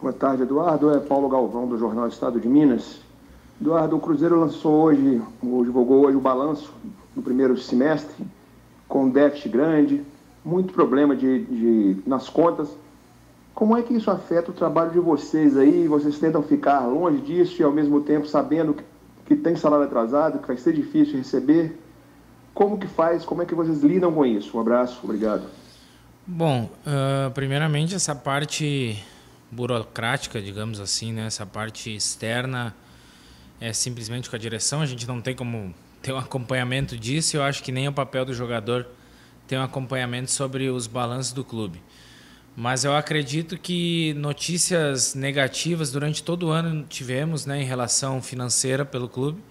Boa tarde, Eduardo. É Paulo Galvão, do Jornal Estado de Minas. Eduardo, o Cruzeiro lançou hoje, ou divulgou hoje o balanço do primeiro semestre, com déficit grande, muito problema de, de, nas contas. Como é que isso afeta o trabalho de vocês aí? Vocês tentam ficar longe disso e ao mesmo tempo sabendo que, que tem salário atrasado, que vai ser difícil receber? Como que faz? Como é que vocês lidam com isso? Um abraço, obrigado. Bom, uh, primeiramente essa parte burocrática, digamos assim, né? essa parte externa é simplesmente com a direção, a gente não tem como ter um acompanhamento disso, eu acho que nem o papel do jogador ter um acompanhamento sobre os balanços do clube. Mas eu acredito que notícias negativas durante todo o ano tivemos né, em relação financeira pelo clube,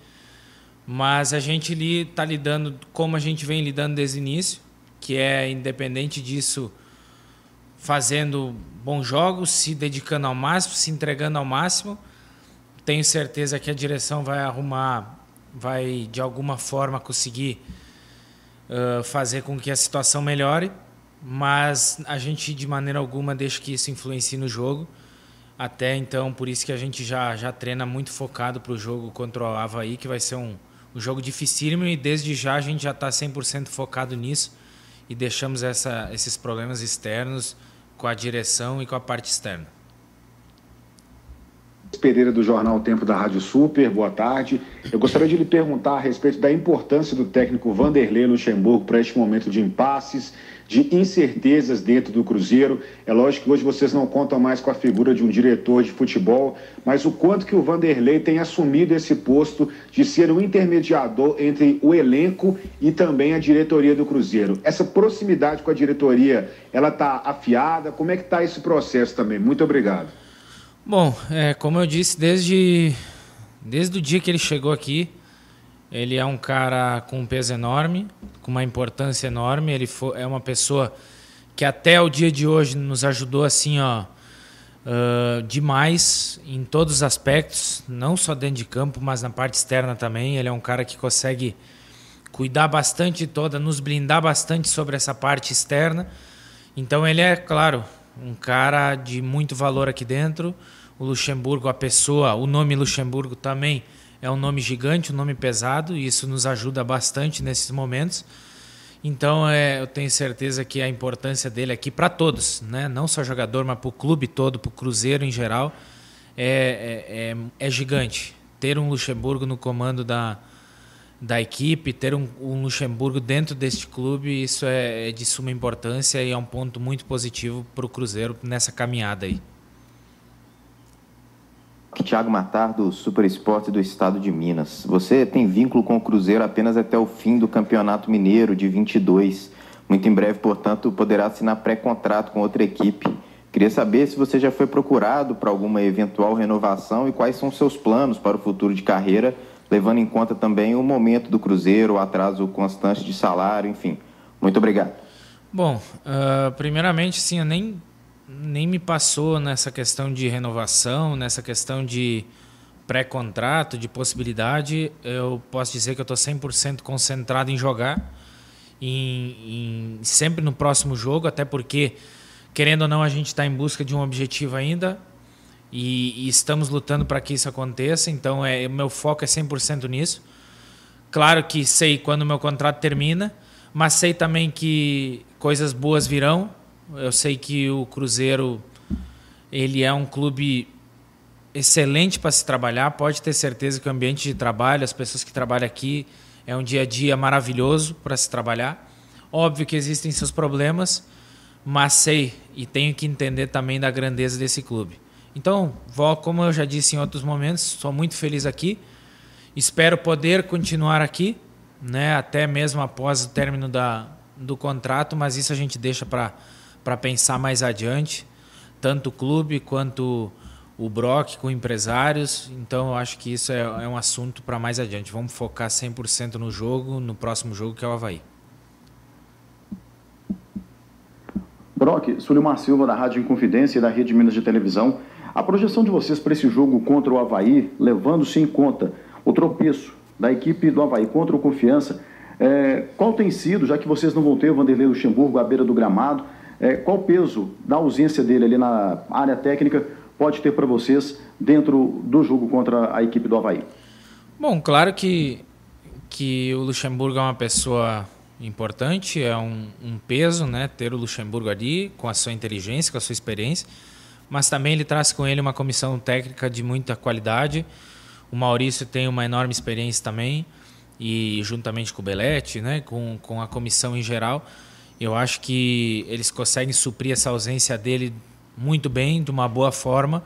mas a gente está lidando como a gente vem lidando desde o início, que é independente disso, fazendo bons jogos, se dedicando ao máximo, se entregando ao máximo. Tenho certeza que a direção vai arrumar, vai de alguma forma conseguir uh, fazer com que a situação melhore, mas a gente de maneira alguma deixa que isso influencie no jogo. Até então, por isso que a gente já, já treina muito focado para o jogo contra o Havaí, que vai ser um, um jogo dificílimo e desde já a gente já está 100% focado nisso e deixamos essa, esses problemas externos com a direção e com a parte externa. Pereira do jornal Tempo da Rádio Super, boa tarde. Eu gostaria de lhe perguntar a respeito da importância do técnico Vanderlei Luxemburgo para este momento de impasses, de incertezas dentro do Cruzeiro. É lógico que hoje vocês não contam mais com a figura de um diretor de futebol, mas o quanto que o Vanderlei tem assumido esse posto de ser um intermediador entre o elenco e também a diretoria do Cruzeiro. Essa proximidade com a diretoria, ela está afiada? Como é que está esse processo também? Muito obrigado. Bom, é, como eu disse, desde, desde o dia que ele chegou aqui, ele é um cara com um peso enorme, com uma importância enorme. Ele foi, é uma pessoa que até o dia de hoje nos ajudou assim, ó, uh, demais em todos os aspectos, não só dentro de campo, mas na parte externa também. Ele é um cara que consegue cuidar bastante toda, nos blindar bastante sobre essa parte externa. Então ele é, claro, um cara de muito valor aqui dentro. O Luxemburgo, a pessoa, o nome Luxemburgo também é um nome gigante, um nome pesado, e isso nos ajuda bastante nesses momentos. Então, é, eu tenho certeza que a importância dele aqui para todos, né? não só jogador, mas para o clube todo, para o Cruzeiro em geral, é, é, é, é gigante. Ter um Luxemburgo no comando da, da equipe, ter um, um Luxemburgo dentro deste clube, isso é, é, de suma importância e é um ponto muito positivo para o Cruzeiro nessa caminhada aí. Tiago Matar, do Super Esporte do Estado de Minas. Você tem vínculo com o Cruzeiro apenas até o fim do Campeonato Mineiro de 22. Muito em breve, portanto, poderá assinar pré-contrato com outra equipe. Queria saber se você já foi procurado para alguma eventual renovação e quais são seus planos para o futuro de carreira levando em conta também o momento do Cruzeiro, o atraso constante de salário, enfim. Muito obrigado. Bom, uh, primeiramente, sim, eu nem, nem me passou nessa questão de renovação, nessa questão de pré-contrato, de possibilidade. Eu posso dizer que eu estou 100% concentrado em jogar, em, em, sempre no próximo jogo, até porque, querendo ou não, a gente está em busca de um objetivo ainda e, e estamos lutando para que isso aconteça. Então, é, meu foco é 100% nisso. Claro que sei quando meu contrato termina, mas sei também que coisas boas virão. Eu sei que o Cruzeiro ele é um clube excelente para se trabalhar. Pode ter certeza que o ambiente de trabalho, as pessoas que trabalham aqui, é um dia a dia maravilhoso para se trabalhar. Óbvio que existem seus problemas, mas sei e tenho que entender também da grandeza desse clube. Então, como eu já disse em outros momentos, sou muito feliz aqui. Espero poder continuar aqui, né, até mesmo após o término da, do contrato, mas isso a gente deixa para pensar mais adiante, tanto o clube quanto o Brock com empresários. Então, eu acho que isso é, é um assunto para mais adiante. Vamos focar 100% no jogo, no próximo jogo, que é o Havaí. Brock, Sulimar Silva, da Rádio Inconfidência e da Rede Minas de Televisão. A projeção de vocês para esse jogo contra o Havaí, levando-se em conta o tropeço da equipe do Havaí contra o Confiança, é, qual tem sido, já que vocês não vão ter o Vanderlei Luxemburgo à beira do gramado, é, qual o peso da ausência dele ali na área técnica pode ter para vocês dentro do jogo contra a equipe do Havaí? Bom, claro que, que o Luxemburgo é uma pessoa importante, é um, um, peso né, ter o Luxemburgo ali, com a sua inteligência, com a sua experiência, mas também ele traz com ele uma comissão técnica de muita qualidade. O Maurício tem uma enorme experiência também, e juntamente com o Belete, né, com, com a comissão em geral, eu acho que eles conseguem suprir essa ausência dele muito bem, de uma boa forma.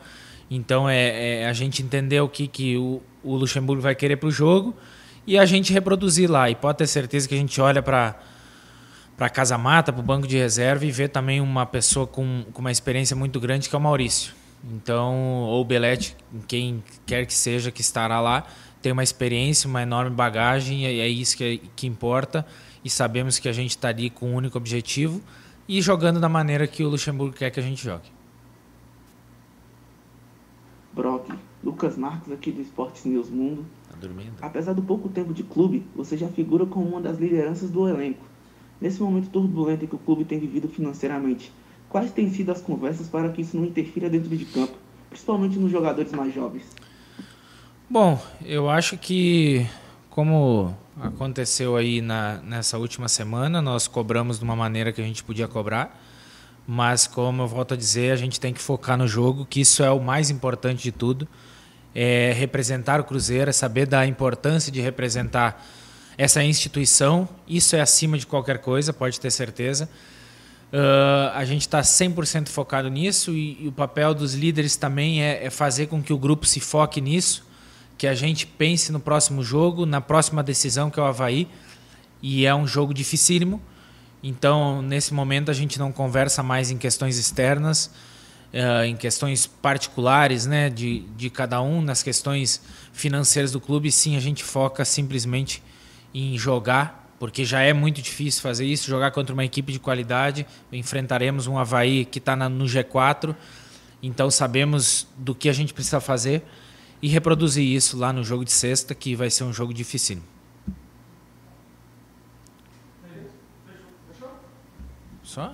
Então é, é a gente entender o que, que o, o Luxemburgo vai querer para o jogo e a gente reproduzir lá. E pode ter certeza que a gente olha para para a Casa Mata, para o banco de reserva e vê também uma pessoa com, com uma experiência muito grande que é o Maurício. Então, ou o Belete, quem quer que seja que estará lá, tem uma experiência, uma enorme bagagem, e é isso que, que importa. E sabemos que a gente está ali com um único objetivo e jogando da maneira que o Luxemburgo quer que a gente jogue. Brock, Lucas Marques aqui do Esportes News Mundo. Tá dormindo? Apesar do pouco tempo de clube, você já figura como uma das lideranças do elenco. Nesse momento turbulento que o clube tem vivido financeiramente, quais têm sido as conversas para que isso não interfira dentro de campo, principalmente nos jogadores mais jovens? Bom, eu acho que como aconteceu aí na, nessa última semana, nós cobramos de uma maneira que a gente podia cobrar, mas como eu volto a dizer, a gente tem que focar no jogo, que isso é o mais importante de tudo, é representar o Cruzeiro, é saber da importância de representar essa instituição, isso é acima de qualquer coisa, pode ter certeza. Uh, a gente está 100% focado nisso e, e, o papel dos líderes também é, é, fazer com que o grupo se foque nisso, que a gente pense no próximo jogo, na próxima decisão que é o Havaí, e é um jogo dificílimo. Então, nesse momento, a gente não conversa mais em questões externas, uh, em questões particulares né, de, de cada um, nas questões financeiras do clube. Sim, a gente foca simplesmente em jogar, porque já é muito difícil fazer isso, jogar contra uma equipe de qualidade. Enfrentaremos um Havaí que está no G4, então sabemos do que a gente precisa fazer e reproduzir isso lá no jogo de sexta, que vai ser um jogo dificílimo. Só?